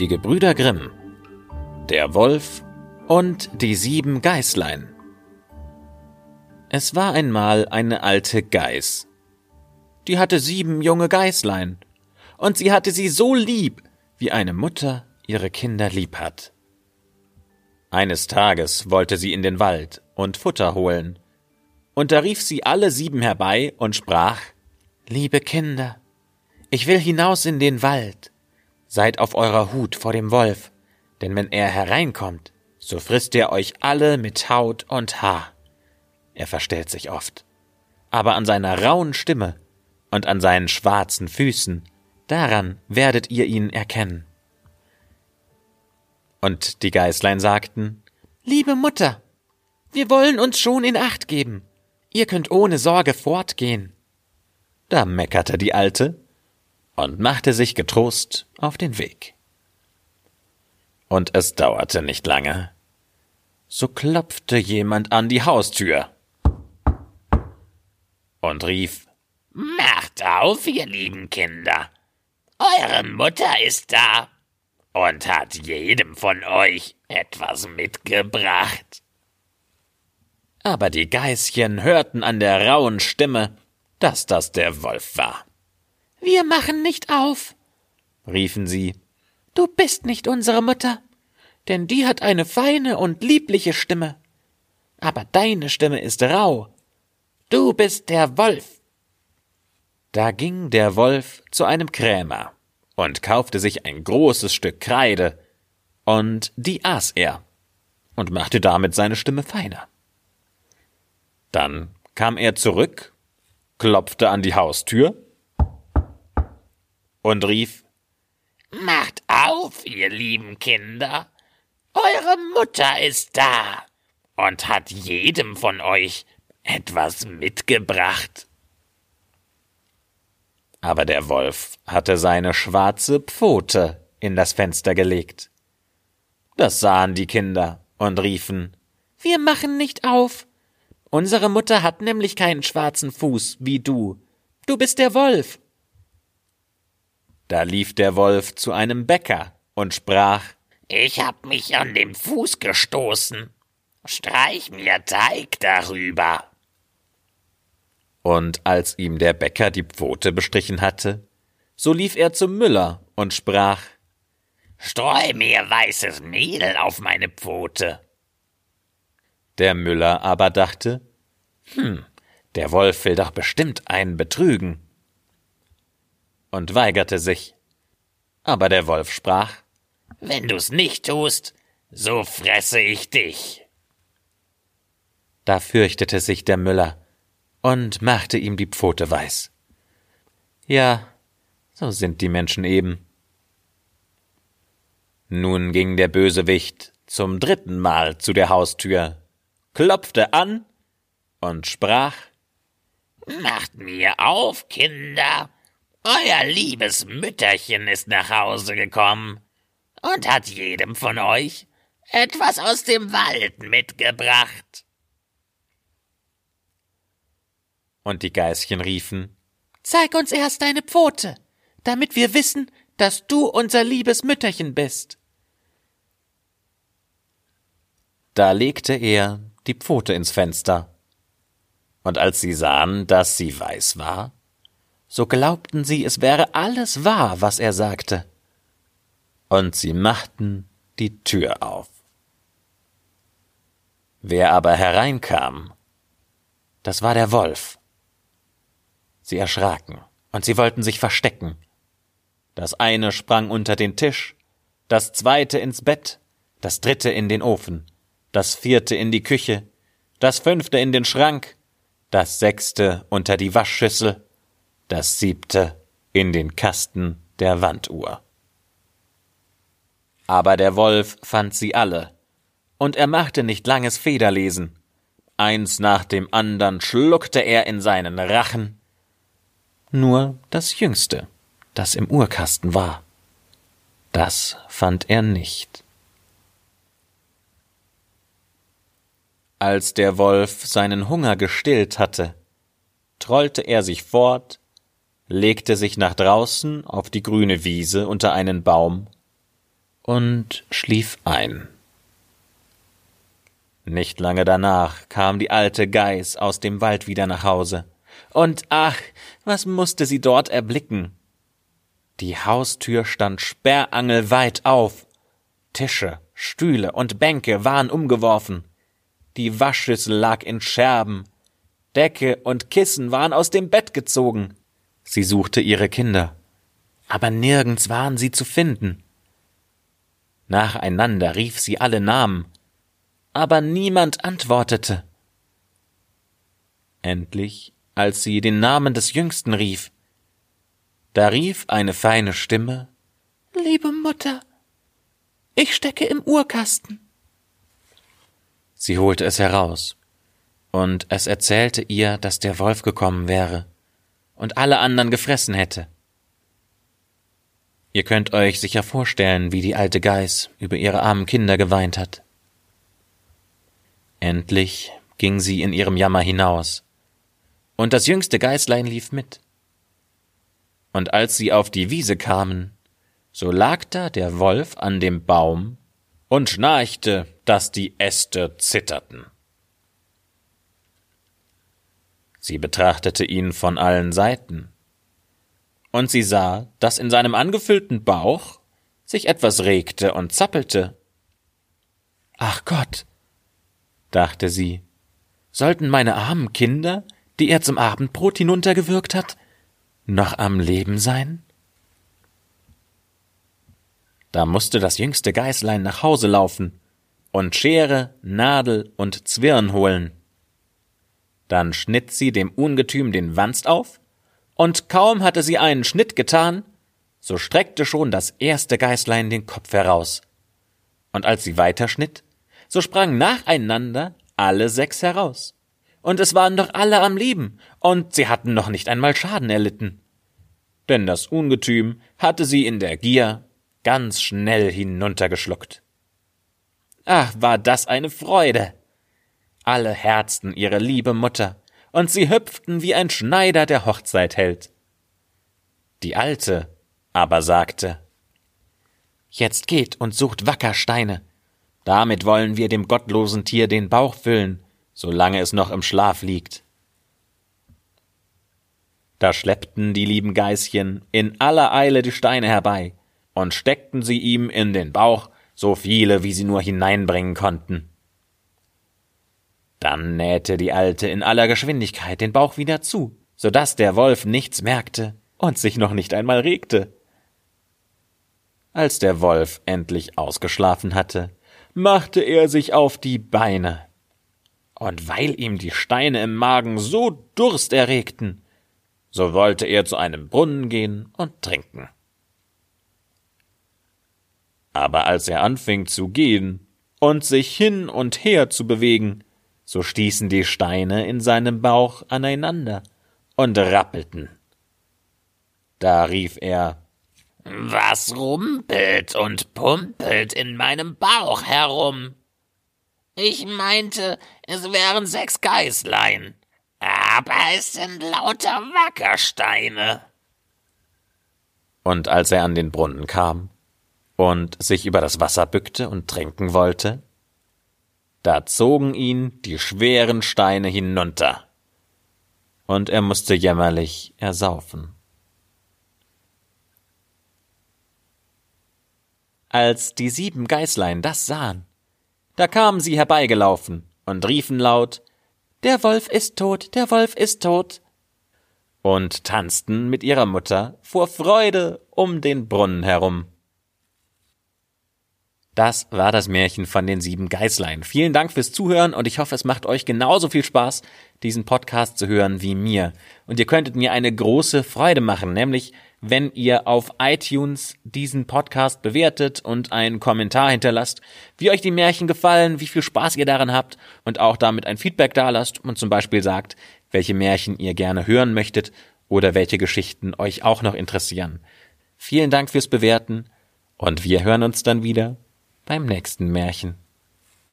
Die Gebrüder Grimm Der Wolf und die sieben Geißlein Es war einmal eine alte Geiß. Die hatte sieben junge Geißlein, und sie hatte sie so lieb, wie eine Mutter ihre Kinder lieb hat. Eines Tages wollte sie in den Wald und Futter holen, und da rief sie alle sieben herbei und sprach Liebe Kinder, ich will hinaus in den Wald, seid auf eurer Hut vor dem Wolf, denn wenn er hereinkommt, so frisst er euch alle mit Haut und Haar. Er verstellt sich oft, aber an seiner rauen Stimme und an seinen schwarzen Füßen, daran werdet ihr ihn erkennen. Und die Geißlein sagten, Liebe Mutter, wir wollen uns schon in Acht geben. Ihr könnt ohne Sorge fortgehen. Da meckerte die Alte und machte sich getrost auf den Weg. Und es dauerte nicht lange. So klopfte jemand an die Haustür und rief Macht auf, ihr lieben Kinder. Eure Mutter ist da und hat jedem von euch etwas mitgebracht. Aber die Geißchen hörten an der rauen Stimme, dass das der Wolf war. Wir machen nicht auf, riefen sie. Du bist nicht unsere Mutter, denn die hat eine feine und liebliche Stimme. Aber deine Stimme ist rau. Du bist der Wolf. Da ging der Wolf zu einem Krämer und kaufte sich ein großes Stück Kreide, und die aß er und machte damit seine Stimme feiner. Dann kam er zurück, klopfte an die Haustür und rief Macht auf, ihr lieben Kinder. Eure Mutter ist da und hat jedem von euch etwas mitgebracht. Aber der Wolf hatte seine schwarze Pfote in das Fenster gelegt. Das sahen die Kinder und riefen Wir machen nicht auf. Unsere Mutter hat nämlich keinen schwarzen Fuß wie du. Du bist der Wolf. Da lief der Wolf zu einem Bäcker und sprach Ich hab mich an den Fuß gestoßen. Streich mir Teig darüber. Und als ihm der Bäcker die Pfote bestrichen hatte, so lief er zum Müller und sprach Streu mir weißes Mehl auf meine Pfote. Der Müller aber dachte Hm, der Wolf will doch bestimmt einen betrügen und weigerte sich. Aber der Wolf sprach Wenn du's nicht tust, so fresse ich dich. Da fürchtete sich der Müller und machte ihm die Pfote weiß. Ja, so sind die Menschen eben. Nun ging der Bösewicht zum dritten Mal zu der Haustür, klopfte an und sprach Macht mir auf, Kinder, euer liebes Mütterchen ist nach Hause gekommen und hat jedem von euch etwas aus dem Wald mitgebracht. Und die Geißchen riefen Zeig uns erst deine Pfote, damit wir wissen, dass du unser liebes Mütterchen bist. Da legte er die Pfote ins Fenster, und als sie sahen, dass sie weiß war, so glaubten sie, es wäre alles wahr, was er sagte. Und sie machten die Tür auf. Wer aber hereinkam, das war der Wolf. Sie erschraken, und sie wollten sich verstecken. Das eine sprang unter den Tisch, das zweite ins Bett, das dritte in den Ofen, das vierte in die Küche, das fünfte in den Schrank, das sechste unter die Waschschüssel, das siebte in den Kasten der Wanduhr. Aber der Wolf fand sie alle, und er machte nicht langes Federlesen. Eins nach dem andern schluckte er in seinen Rachen. Nur das jüngste, das im Uhrkasten war, das fand er nicht. Als der Wolf seinen Hunger gestillt hatte, trollte er sich fort legte sich nach draußen auf die grüne Wiese unter einen Baum und schlief ein. Nicht lange danach kam die alte Geiß aus dem Wald wieder nach Hause. Und ach, was musste sie dort erblicken? Die Haustür stand sperrangelweit auf. Tische, Stühle und Bänke waren umgeworfen. Die Waschschüssel lag in Scherben. Decke und Kissen waren aus dem Bett gezogen. Sie suchte ihre Kinder, aber nirgends waren sie zu finden. Nacheinander rief sie alle Namen, aber niemand antwortete. Endlich, als sie den Namen des Jüngsten rief, da rief eine feine Stimme Liebe Mutter, ich stecke im Uhrkasten. Sie holte es heraus, und es erzählte ihr, dass der Wolf gekommen wäre und alle anderen gefressen hätte. Ihr könnt euch sicher vorstellen, wie die alte Geiß über ihre armen Kinder geweint hat. Endlich ging sie in ihrem Jammer hinaus, und das jüngste Geißlein lief mit. Und als sie auf die Wiese kamen, so lag da der Wolf an dem Baum und schnarchte, dass die Äste zitterten. Sie betrachtete ihn von allen Seiten, und sie sah, dass in seinem angefüllten Bauch sich etwas regte und zappelte. Ach Gott, dachte sie, sollten meine armen Kinder, die er zum Abendbrot hinuntergewürgt hat, noch am Leben sein? Da musste das jüngste Geißlein nach Hause laufen und Schere, Nadel und Zwirn holen. Dann schnitt sie dem Ungetüm den Wanst auf, und kaum hatte sie einen Schnitt getan, so streckte schon das erste Geißlein den Kopf heraus. Und als sie weiterschnitt, so sprangen nacheinander alle sechs heraus. Und es waren doch alle am Leben, und sie hatten noch nicht einmal Schaden erlitten. Denn das Ungetüm hatte sie in der Gier ganz schnell hinuntergeschluckt. Ach, war das eine Freude! Alle herzten ihre liebe Mutter, und sie hüpften wie ein Schneider, der Hochzeit hält. Die Alte aber sagte Jetzt geht und sucht wacker Steine, damit wollen wir dem gottlosen Tier den Bauch füllen, solange es noch im Schlaf liegt. Da schleppten die lieben Geißchen in aller Eile die Steine herbei und steckten sie ihm in den Bauch, so viele, wie sie nur hineinbringen konnten. Dann nähte die Alte in aller Geschwindigkeit den Bauch wieder zu, so dass der Wolf nichts merkte und sich noch nicht einmal regte. Als der Wolf endlich ausgeschlafen hatte, machte er sich auf die Beine. Und weil ihm die Steine im Magen so Durst erregten, so wollte er zu einem Brunnen gehen und trinken. Aber als er anfing zu gehen und sich hin und her zu bewegen, so stießen die Steine in seinem Bauch aneinander und rappelten. Da rief er Was rumpelt und pumpelt in meinem Bauch herum? Ich meinte, es wären sechs Geißlein, aber es sind lauter Wackersteine. Und als er an den Brunnen kam und sich über das Wasser bückte und trinken wollte, da zogen ihn die schweren Steine hinunter, und er musste jämmerlich ersaufen. Als die sieben Geißlein das sahen, da kamen sie herbeigelaufen und riefen laut Der Wolf ist tot, der Wolf ist tot, und tanzten mit ihrer Mutter vor Freude um den Brunnen herum. Das war das Märchen von den sieben Geißlein. Vielen Dank fürs Zuhören und ich hoffe, es macht euch genauso viel Spaß, diesen Podcast zu hören wie mir. Und ihr könntet mir eine große Freude machen, nämlich wenn ihr auf iTunes diesen Podcast bewertet und einen Kommentar hinterlasst, wie euch die Märchen gefallen, wie viel Spaß ihr daran habt und auch damit ein Feedback dalasst und zum Beispiel sagt, welche Märchen ihr gerne hören möchtet oder welche Geschichten euch auch noch interessieren. Vielen Dank fürs Bewerten und wir hören uns dann wieder beim nächsten Märchen.